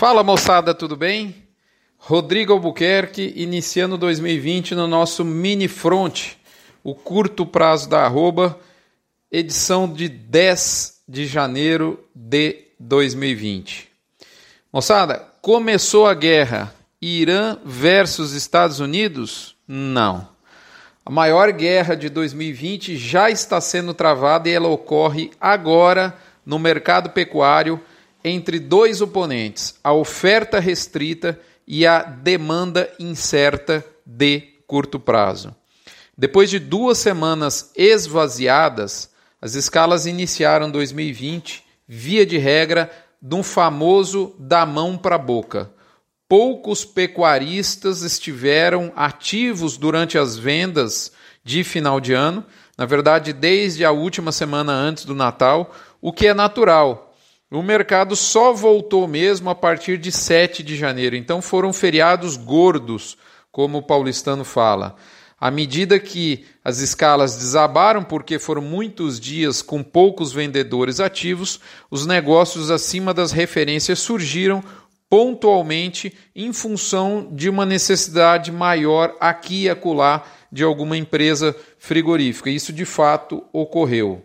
Fala moçada, tudo bem? Rodrigo Albuquerque iniciando 2020 no nosso mini front, o curto prazo da arroba, edição de 10 de janeiro de 2020. Moçada, começou a guerra Irã versus Estados Unidos? Não. A maior guerra de 2020 já está sendo travada e ela ocorre agora no mercado pecuário entre dois oponentes, a oferta restrita e a demanda incerta de curto prazo. Depois de duas semanas esvaziadas, as escalas iniciaram 2020, via de regra, de um famoso da mão para a boca. Poucos pecuaristas estiveram ativos durante as vendas de final de ano, na verdade, desde a última semana antes do Natal, o que é natural, o mercado só voltou mesmo a partir de 7 de janeiro, então foram feriados gordos, como o paulistano fala. À medida que as escalas desabaram, porque foram muitos dias com poucos vendedores ativos, os negócios acima das referências surgiram pontualmente em função de uma necessidade maior aqui e acolá de alguma empresa frigorífica. Isso de fato ocorreu.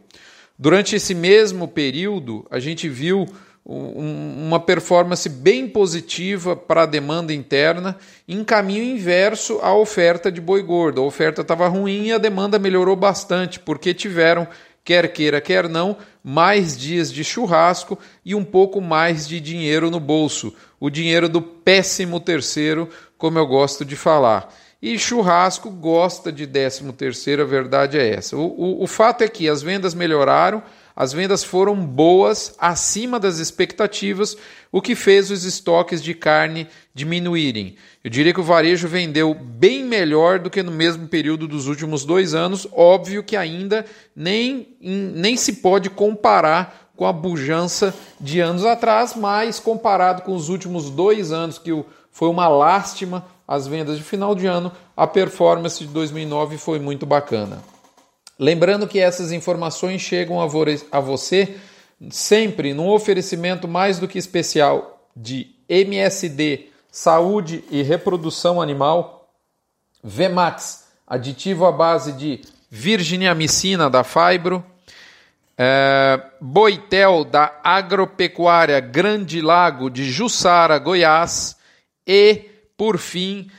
Durante esse mesmo período, a gente viu uma performance bem positiva para a demanda interna, em caminho inverso à oferta de boi gordo. A oferta estava ruim e a demanda melhorou bastante, porque tiveram, quer queira, quer não, mais dias de churrasco e um pouco mais de dinheiro no bolso. O dinheiro do péssimo terceiro, como eu gosto de falar. E churrasco gosta de 13 terceiro, a verdade é essa. O, o, o fato é que as vendas melhoraram, as vendas foram boas, acima das expectativas, o que fez os estoques de carne diminuírem. Eu diria que o varejo vendeu bem melhor do que no mesmo período dos últimos dois anos. Óbvio que ainda nem, nem se pode comparar com a bujança de anos atrás, mas comparado com os últimos dois anos, que foi uma lástima as vendas de final de ano, a performance de 2009 foi muito bacana. Lembrando que essas informações chegam a você sempre num oferecimento mais do que especial de MSD, Saúde e Reprodução Animal, Vemax, aditivo à base de virginiamicina da Fibro, é, Boitel da Agropecuária Grande Lago de Jussara, Goiás e por fim,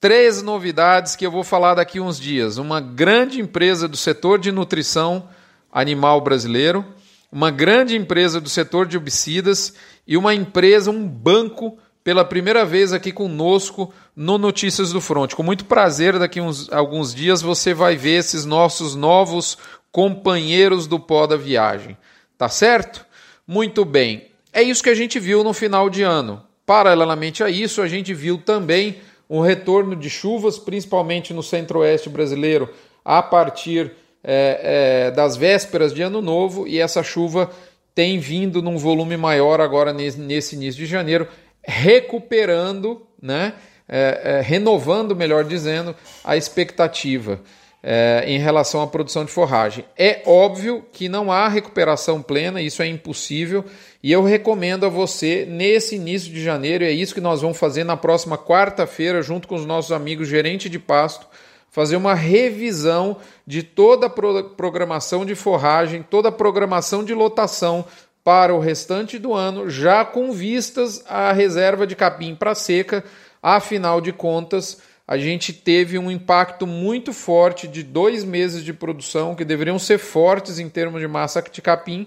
três novidades que eu vou falar daqui uns dias. Uma grande empresa do setor de nutrição animal brasileiro, uma grande empresa do setor de obicidas e uma empresa, um banco, pela primeira vez aqui conosco no Notícias do Front. Com muito prazer, daqui uns alguns dias você vai ver esses nossos novos companheiros do pó da viagem. Tá certo? Muito bem. É isso que a gente viu no final de ano. Paralelamente a isso, a gente viu também um retorno de chuvas, principalmente no centro-oeste brasileiro, a partir é, é, das vésperas de Ano Novo, e essa chuva tem vindo num volume maior agora nesse, nesse início de janeiro, recuperando, né, é, é renovando, melhor dizendo, a expectativa é, em relação à produção de forragem. É óbvio que não há recuperação plena, isso é impossível, e eu recomendo a você, nesse início de janeiro, é isso que nós vamos fazer na próxima quarta-feira, junto com os nossos amigos gerente de pasto, fazer uma revisão de toda a programação de forragem, toda a programação de lotação para o restante do ano, já com vistas à reserva de capim para seca, afinal de contas a gente teve um impacto muito forte de dois meses de produção que deveriam ser fortes em termos de massa de capim.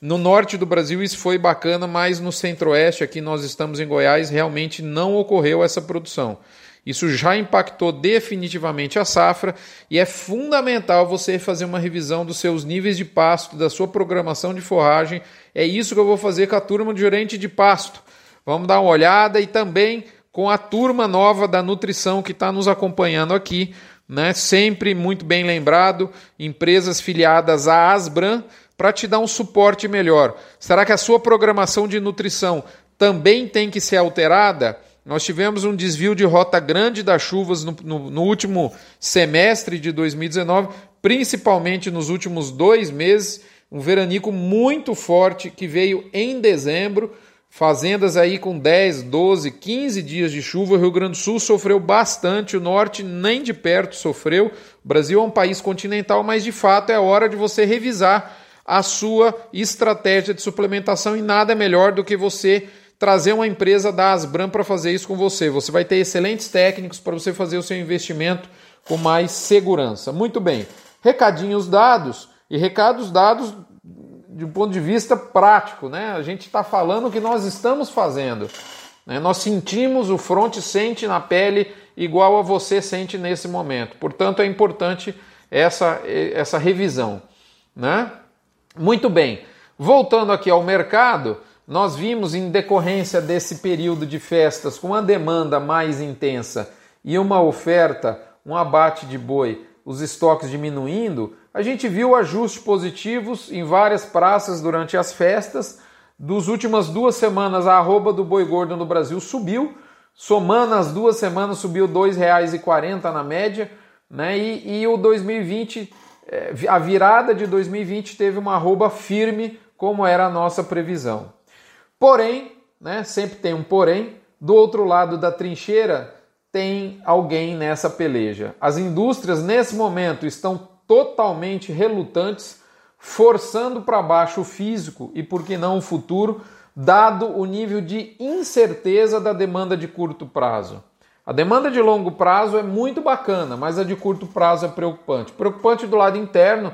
No norte do Brasil isso foi bacana, mas no centro-oeste, aqui nós estamos em Goiás, realmente não ocorreu essa produção. Isso já impactou definitivamente a safra e é fundamental você fazer uma revisão dos seus níveis de pasto, da sua programação de forragem. É isso que eu vou fazer com a turma de gerente de pasto. Vamos dar uma olhada e também com a turma nova da nutrição que está nos acompanhando aqui, né? Sempre muito bem lembrado, empresas filiadas à Asbran para te dar um suporte melhor. Será que a sua programação de nutrição também tem que ser alterada? Nós tivemos um desvio de rota grande das chuvas no, no, no último semestre de 2019, principalmente nos últimos dois meses. Um veranico muito forte que veio em dezembro Fazendas aí com 10, 12, 15 dias de chuva, o Rio Grande do Sul sofreu bastante, o norte nem de perto sofreu. O Brasil é um país continental, mas de fato é hora de você revisar a sua estratégia de suplementação e nada é melhor do que você trazer uma empresa da Asbram para fazer isso com você. Você vai ter excelentes técnicos para você fazer o seu investimento com mais segurança. Muito bem. Recadinhos dados e recados dados de um ponto de vista prático, né? A gente está falando o que nós estamos fazendo. Né? Nós sentimos, o front sente na pele igual a você sente nesse momento. Portanto, é importante essa, essa revisão. Né? Muito bem. Voltando aqui ao mercado, nós vimos em decorrência desse período de festas com a demanda mais intensa e uma oferta, um abate de boi, os estoques diminuindo, a gente viu ajustes positivos em várias praças durante as festas. Dos últimas duas semanas, a arroba do boi gordo no Brasil subiu. Somando as duas semanas, subiu R$ 2,40 na média. Né? E, e o 2020, eh, a virada de 2020 teve uma arroba firme, como era a nossa previsão. Porém, né, sempre tem um porém, do outro lado da trincheira tem alguém nessa peleja. As indústrias nesse momento estão totalmente relutantes, forçando para baixo o físico e, por que não, o futuro, dado o nível de incerteza da demanda de curto prazo. A demanda de longo prazo é muito bacana, mas a de curto prazo é preocupante. Preocupante do lado interno,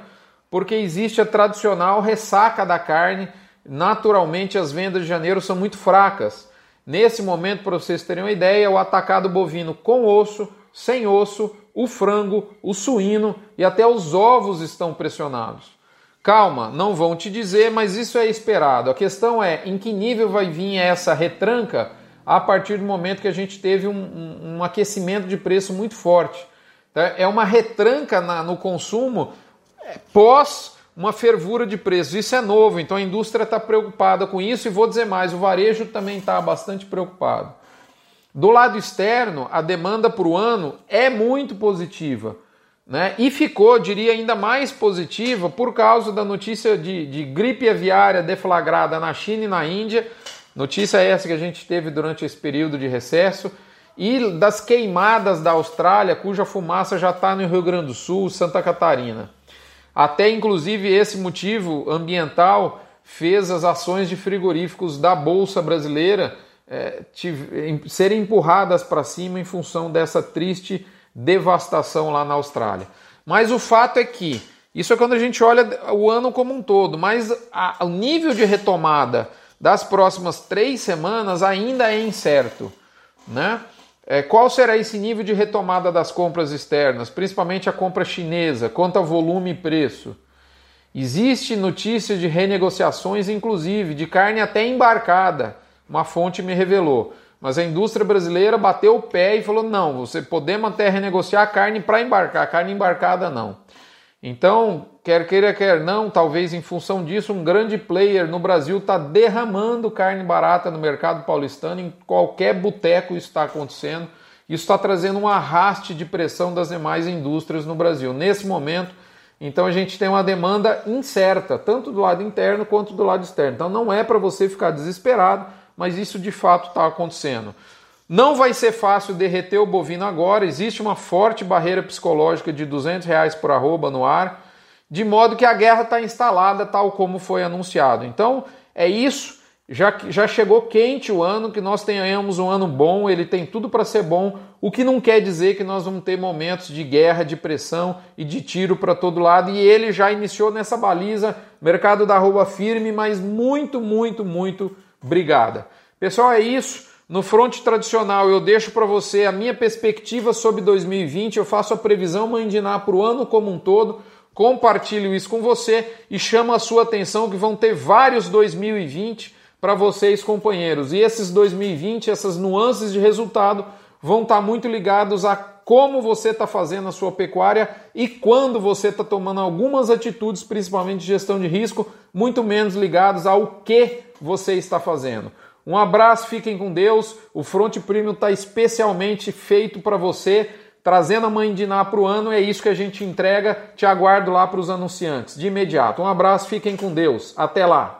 porque existe a tradicional ressaca da carne. Naturalmente, as vendas de janeiro são muito fracas. Nesse momento, para vocês terem uma ideia, o atacado bovino com osso, sem osso, o frango, o suíno e até os ovos estão pressionados. Calma, não vão te dizer, mas isso é esperado. A questão é em que nível vai vir essa retranca a partir do momento que a gente teve um, um, um aquecimento de preço muito forte. Tá? É uma retranca na, no consumo é, pós uma fervura de preços. Isso é novo, então a indústria está preocupada com isso e vou dizer mais: o varejo também está bastante preocupado. Do lado externo, a demanda para o ano é muito positiva. Né? E ficou, diria, ainda mais positiva por causa da notícia de, de gripe aviária deflagrada na China e na Índia. Notícia essa que a gente teve durante esse período de recesso. E das queimadas da Austrália, cuja fumaça já está no Rio Grande do Sul, Santa Catarina. Até inclusive esse motivo ambiental fez as ações de frigoríficos da Bolsa Brasileira é, serem empurradas para cima em função dessa triste devastação lá na Austrália. Mas o fato é que isso é quando a gente olha o ano como um todo, mas a, o nível de retomada das próximas três semanas ainda é incerto. Né? É, qual será esse nível de retomada das compras externas, principalmente a compra chinesa, quanto a volume e preço? Existe notícia de renegociações, inclusive, de carne até embarcada uma fonte me revelou. Mas a indústria brasileira bateu o pé e falou: não, você podemos até renegociar a carne para embarcar, carne embarcada não. Então, quer queira, quer não, talvez em função disso, um grande player no Brasil está derramando carne barata no mercado paulistano, em qualquer boteco isso está acontecendo. Isso está trazendo um arraste de pressão das demais indústrias no Brasil. Nesse momento, então a gente tem uma demanda incerta, tanto do lado interno quanto do lado externo. Então não é para você ficar desesperado mas isso de fato está acontecendo. Não vai ser fácil derreter o bovino agora, existe uma forte barreira psicológica de 200 reais por arroba no ar, de modo que a guerra está instalada tal como foi anunciado. Então é isso, já, já chegou quente o ano, que nós tenhamos um ano bom, ele tem tudo para ser bom, o que não quer dizer que nós vamos ter momentos de guerra, de pressão e de tiro para todo lado, e ele já iniciou nessa baliza, mercado da arroba firme, mas muito, muito, muito brigada. Pessoal, é isso. No fronte tradicional, eu deixo para você a minha perspectiva sobre 2020. Eu faço a previsão mandinar para o ano como um todo. Compartilho isso com você e chamo a sua atenção que vão ter vários 2020 para vocês, companheiros. E esses 2020, essas nuances de resultado, vão estar tá muito ligados a como você está fazendo a sua pecuária e quando você está tomando algumas atitudes, principalmente de gestão de risco, muito menos ligados ao que você está fazendo. Um abraço, fiquem com Deus. O Front Premium está especialmente feito para você, trazendo a mãe de Ná para o ano. É isso que a gente entrega. Te aguardo lá para os anunciantes de imediato. Um abraço, fiquem com Deus. Até lá.